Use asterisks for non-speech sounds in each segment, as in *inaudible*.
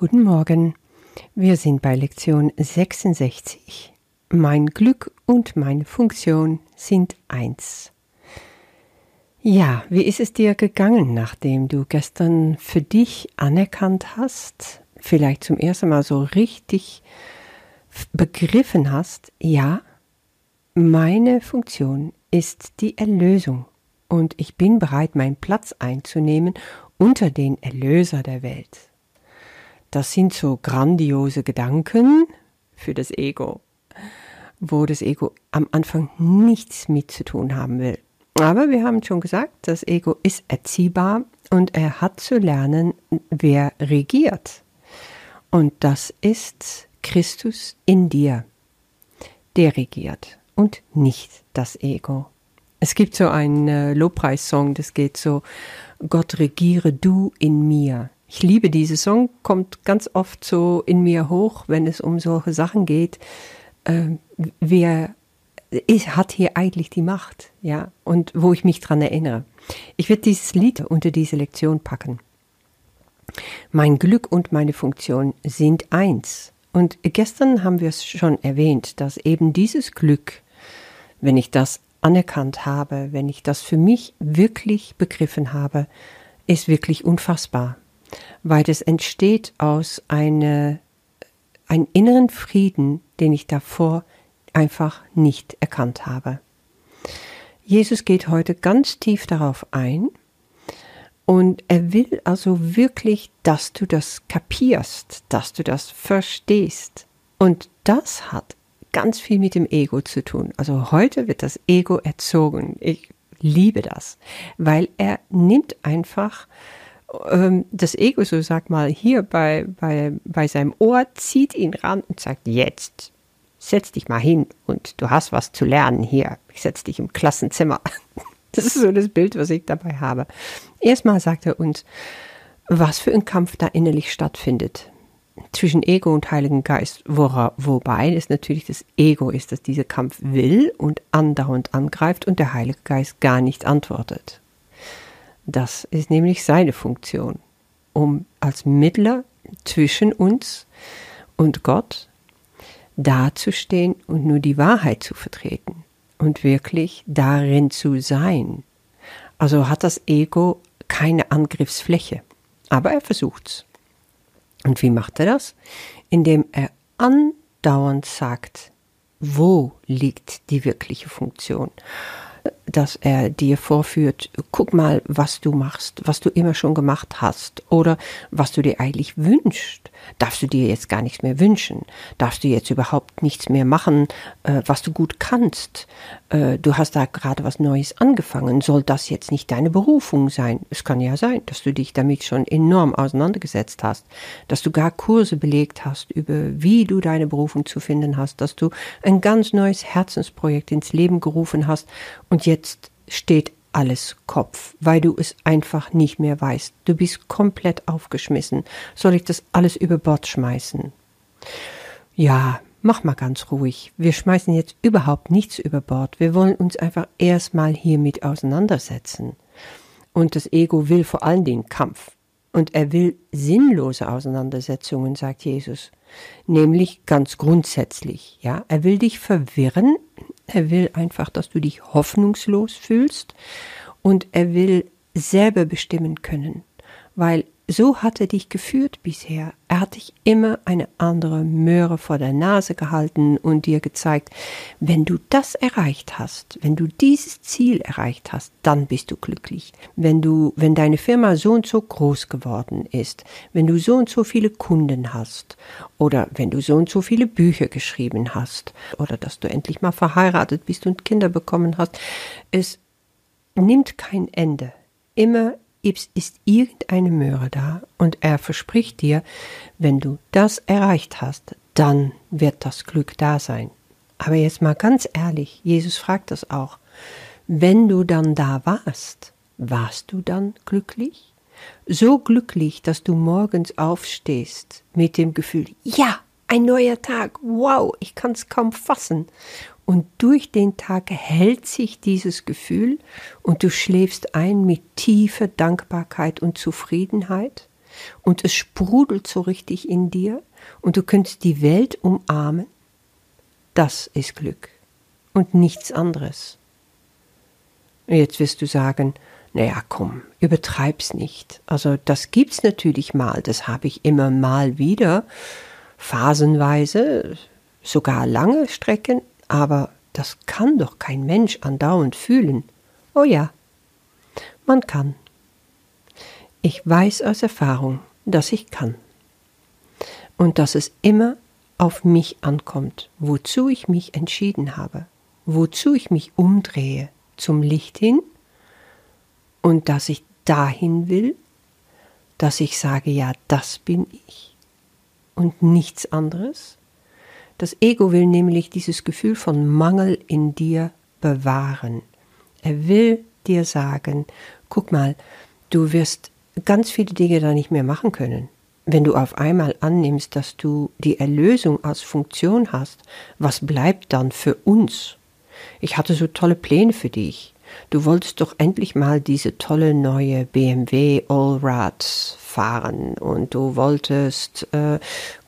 Guten Morgen. Wir sind bei Lektion 66. Mein Glück und meine Funktion sind eins. Ja, wie ist es dir gegangen, nachdem du gestern für dich anerkannt hast, vielleicht zum ersten Mal so richtig begriffen hast, ja, meine Funktion ist die Erlösung und ich bin bereit, meinen Platz einzunehmen unter den Erlöser der Welt. Das sind so grandiose Gedanken für das Ego, wo das Ego am Anfang nichts mit zu tun haben will. Aber wir haben schon gesagt, das Ego ist erziehbar und er hat zu lernen, wer regiert. Und das ist Christus in dir. Der regiert und nicht das Ego. Es gibt so einen äh, Lobpreissong, das geht so, Gott regiere du in mir. Ich liebe diese Song, kommt ganz oft so in mir hoch, wenn es um solche Sachen geht. Äh, wer ist, hat hier eigentlich die Macht, ja, und wo ich mich dran erinnere. Ich werde dieses Lied unter diese Lektion packen. Mein Glück und meine Funktion sind eins. Und gestern haben wir es schon erwähnt, dass eben dieses Glück, wenn ich das anerkannt habe, wenn ich das für mich wirklich begriffen habe, ist wirklich unfassbar weil es entsteht aus einer, einem inneren Frieden, den ich davor einfach nicht erkannt habe. Jesus geht heute ganz tief darauf ein und er will also wirklich, dass du das kapierst, dass du das verstehst. Und das hat ganz viel mit dem Ego zu tun. Also heute wird das Ego erzogen. Ich liebe das, weil er nimmt einfach ähm, das Ego, so sag mal, hier bei, bei, bei seinem Ohr, zieht ihn ran und sagt, jetzt, setz dich mal hin und du hast was zu lernen hier. Ich setz dich im Klassenzimmer. *laughs* Das ist so das Bild, was ich dabei habe. Erstmal sagt er uns, was für ein Kampf da innerlich stattfindet zwischen Ego und Heiligen Geist, wora, wobei es natürlich das Ego ist, das dieser Kampf will und andauernd angreift und der Heilige Geist gar nicht antwortet. Das ist nämlich seine Funktion, um als Mittler zwischen uns und Gott dazustehen und nur die Wahrheit zu vertreten und wirklich darin zu sein. Also hat das Ego keine Angriffsfläche, aber er versucht's. Und wie macht er das? Indem er andauernd sagt, wo liegt die wirkliche Funktion? Dass er dir vorführt, guck mal, was du machst, was du immer schon gemacht hast oder was du dir eigentlich wünschst. Darfst du dir jetzt gar nichts mehr wünschen? Darfst du jetzt überhaupt nichts mehr machen, äh, was du gut kannst? Äh, du hast da gerade was Neues angefangen. Soll das jetzt nicht deine Berufung sein? Es kann ja sein, dass du dich damit schon enorm auseinandergesetzt hast, dass du gar Kurse belegt hast über wie du deine Berufung zu finden hast, dass du ein ganz neues Herzensprojekt ins Leben gerufen hast und jetzt steht alles Kopf, weil du es einfach nicht mehr weißt. Du bist komplett aufgeschmissen. Soll ich das alles über Bord schmeißen? Ja, mach mal ganz ruhig. Wir schmeißen jetzt überhaupt nichts über Bord. Wir wollen uns einfach erstmal hiermit auseinandersetzen. Und das Ego will vor allen Dingen Kampf. Und er will sinnlose Auseinandersetzungen, sagt Jesus. Nämlich ganz grundsätzlich, ja. Er will dich verwirren, er will einfach, dass du dich hoffnungslos fühlst und er will selber bestimmen können, weil so hat er dich geführt bisher. Er hat dich immer eine andere Möhre vor der Nase gehalten und dir gezeigt, wenn du das erreicht hast, wenn du dieses Ziel erreicht hast, dann bist du glücklich. Wenn du, wenn deine Firma so und so groß geworden ist, wenn du so und so viele Kunden hast oder wenn du so und so viele Bücher geschrieben hast oder dass du endlich mal verheiratet bist und Kinder bekommen hast, es nimmt kein Ende. Immer ist irgendeine Möhre da und er verspricht dir, wenn du das erreicht hast, dann wird das Glück da sein. Aber jetzt mal ganz ehrlich, Jesus fragt das auch. Wenn du dann da warst, warst du dann glücklich? So glücklich, dass du morgens aufstehst mit dem Gefühl, ja, ein neuer Tag, wow, ich kann es kaum fassen. Und durch den Tag hält sich dieses Gefühl und du schläfst ein mit tiefer Dankbarkeit und Zufriedenheit. und es sprudelt so richtig in dir und du könntest die Welt umarmen, das ist Glück und nichts anderes. Jetzt wirst du sagen, naja, komm, übertreib's nicht. Also das gibt's natürlich mal, das habe ich immer mal wieder, phasenweise, sogar lange Strecken, aber das kann doch kein Mensch andauernd fühlen. Oh ja, man kann. Ich weiß aus Erfahrung, dass ich kann. Und dass es immer auf mich ankommt, wozu ich mich entschieden habe, wozu ich mich umdrehe, zum Licht hin und dass ich dahin will, dass ich sage, ja, das bin ich und nichts anderes. Das Ego will nämlich dieses Gefühl von Mangel in dir bewahren. Er will dir sagen, guck mal, du wirst ganz viele Dinge da nicht mehr machen können. Wenn du auf einmal annimmst, dass du die Erlösung als Funktion hast, was bleibt dann für uns? Ich hatte so tolle Pläne für dich. Du wolltest doch endlich mal diese tolle neue BMW Allrad fahren und du wolltest äh,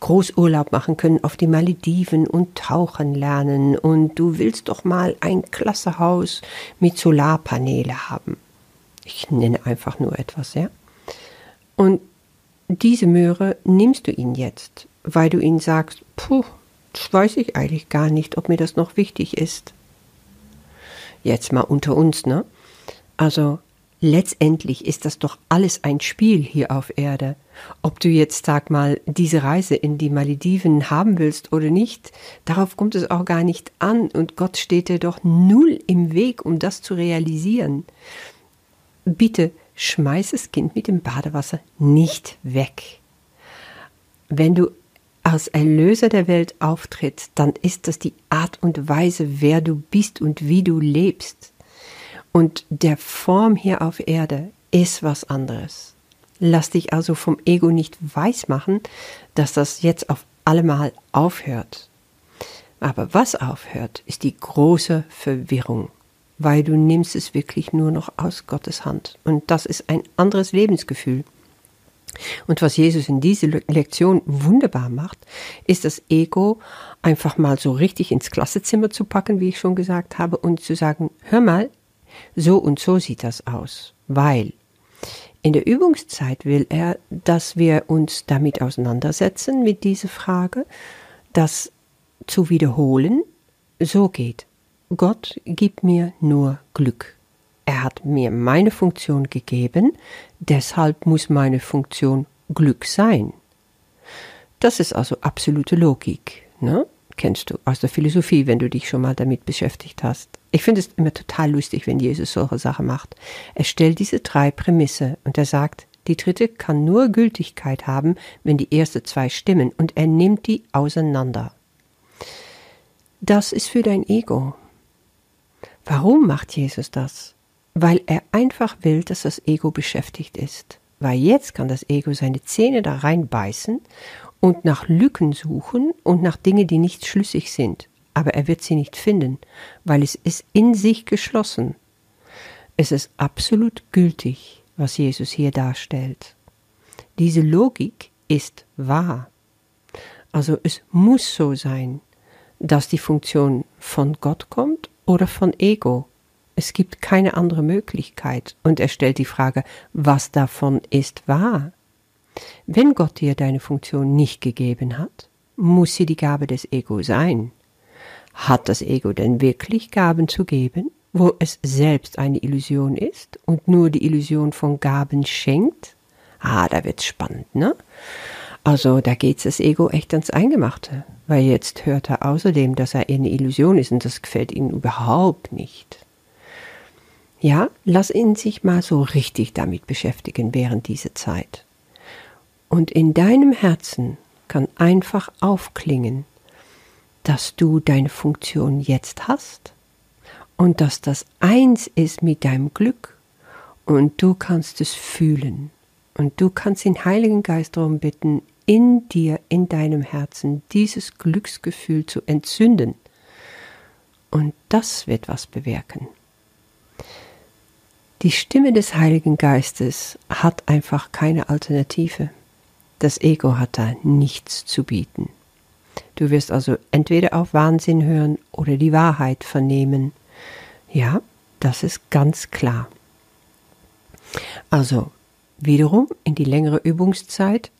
Großurlaub machen können auf die Malediven und tauchen lernen und du willst doch mal ein klasse Haus mit Solarpaneele haben. Ich nenne einfach nur etwas, ja? Und diese Möhre nimmst du ihn jetzt, weil du ihn sagst, puh, das weiß ich eigentlich gar nicht, ob mir das noch wichtig ist. Jetzt mal unter uns, ne? Also letztendlich ist das doch alles ein Spiel hier auf Erde. Ob du jetzt, sag mal, diese Reise in die Malediven haben willst oder nicht, darauf kommt es auch gar nicht an und Gott steht dir doch null im Weg, um das zu realisieren. Bitte schmeiß das Kind mit dem Badewasser nicht weg. Wenn du als Erlöser der Welt auftritt, dann ist das die Art und Weise, wer du bist und wie du lebst. Und der Form hier auf Erde ist was anderes. Lass dich also vom Ego nicht weismachen, dass das jetzt auf allemal aufhört. Aber was aufhört, ist die große Verwirrung, weil du nimmst es wirklich nur noch aus Gottes Hand. Und das ist ein anderes Lebensgefühl. Und was Jesus in diese Lektion wunderbar macht, ist das Ego einfach mal so richtig ins Klassezimmer zu packen, wie ich schon gesagt habe, und zu sagen, hör mal, so und so sieht das aus, weil in der Übungszeit will er, dass wir uns damit auseinandersetzen, mit dieser Frage, das zu wiederholen, so geht. Gott gibt mir nur Glück. Er hat mir meine Funktion gegeben, deshalb muss meine Funktion Glück sein. Das ist also absolute Logik, ne? Kennst du aus der Philosophie, wenn du dich schon mal damit beschäftigt hast. Ich finde es immer total lustig, wenn Jesus solche Sachen macht. Er stellt diese drei Prämisse und er sagt, die dritte kann nur Gültigkeit haben, wenn die erste zwei stimmen und er nimmt die auseinander. Das ist für dein Ego. Warum macht Jesus das? Weil er einfach will, dass das Ego beschäftigt ist. Weil jetzt kann das Ego seine Zähne da reinbeißen und nach Lücken suchen und nach Dingen, die nicht schlüssig sind. Aber er wird sie nicht finden, weil es ist in sich geschlossen. Es ist absolut gültig, was Jesus hier darstellt. Diese Logik ist wahr. Also es muss so sein, dass die Funktion von Gott kommt oder von Ego. Es gibt keine andere Möglichkeit. Und er stellt die Frage, was davon ist wahr? Wenn Gott dir deine Funktion nicht gegeben hat, muss sie die Gabe des Ego sein. Hat das Ego denn wirklich Gaben zu geben, wo es selbst eine Illusion ist und nur die Illusion von Gaben schenkt? Ah, da wird's spannend, ne? Also da geht's das Ego echt ans Eingemachte, weil jetzt hört er außerdem, dass er eine Illusion ist und das gefällt ihm überhaupt nicht. Ja, lass ihn sich mal so richtig damit beschäftigen während dieser Zeit. Und in deinem Herzen kann einfach aufklingen, dass du deine Funktion jetzt hast und dass das eins ist mit deinem Glück und du kannst es fühlen und du kannst den Heiligen Geist darum bitten, in dir, in deinem Herzen dieses Glücksgefühl zu entzünden. Und das wird was bewirken. Die Stimme des Heiligen Geistes hat einfach keine Alternative. Das Ego hat da nichts zu bieten. Du wirst also entweder auf Wahnsinn hören oder die Wahrheit vernehmen. Ja, das ist ganz klar. Also, wiederum in die längere Übungszeit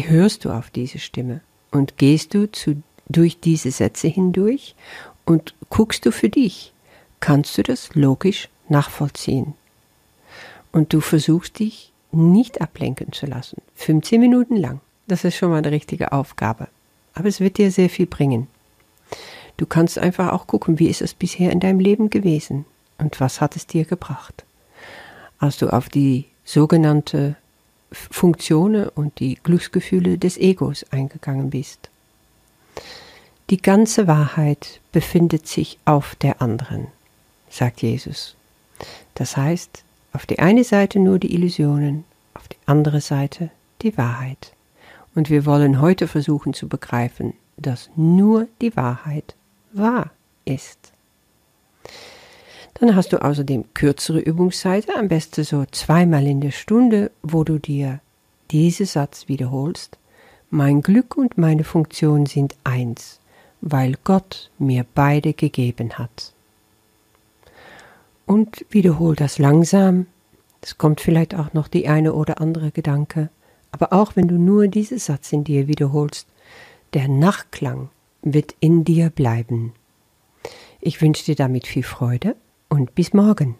hörst du auf diese Stimme und gehst du zu, durch diese Sätze hindurch und guckst du für dich, kannst du das logisch nachvollziehen. Und du versuchst dich nicht ablenken zu lassen. 15 Minuten lang. Das ist schon mal eine richtige Aufgabe. Aber es wird dir sehr viel bringen. Du kannst einfach auch gucken, wie ist es bisher in deinem Leben gewesen und was hat es dir gebracht. Als du auf die sogenannte Funktionen und die Glücksgefühle des Egos eingegangen bist. Die ganze Wahrheit befindet sich auf der anderen, sagt Jesus. Das heißt, auf die eine Seite nur die Illusionen, auf die andere Seite die Wahrheit. Und wir wollen heute versuchen zu begreifen, dass nur die Wahrheit wahr ist. Dann hast du außerdem kürzere Übungszeiten, am besten so zweimal in der Stunde, wo du dir diesen Satz wiederholst. Mein Glück und meine Funktion sind eins, weil Gott mir beide gegeben hat. Und wiederhol das langsam. Es kommt vielleicht auch noch die eine oder andere Gedanke. Aber auch wenn du nur diesen Satz in dir wiederholst, der Nachklang wird in dir bleiben. Ich wünsche dir damit viel Freude und bis morgen.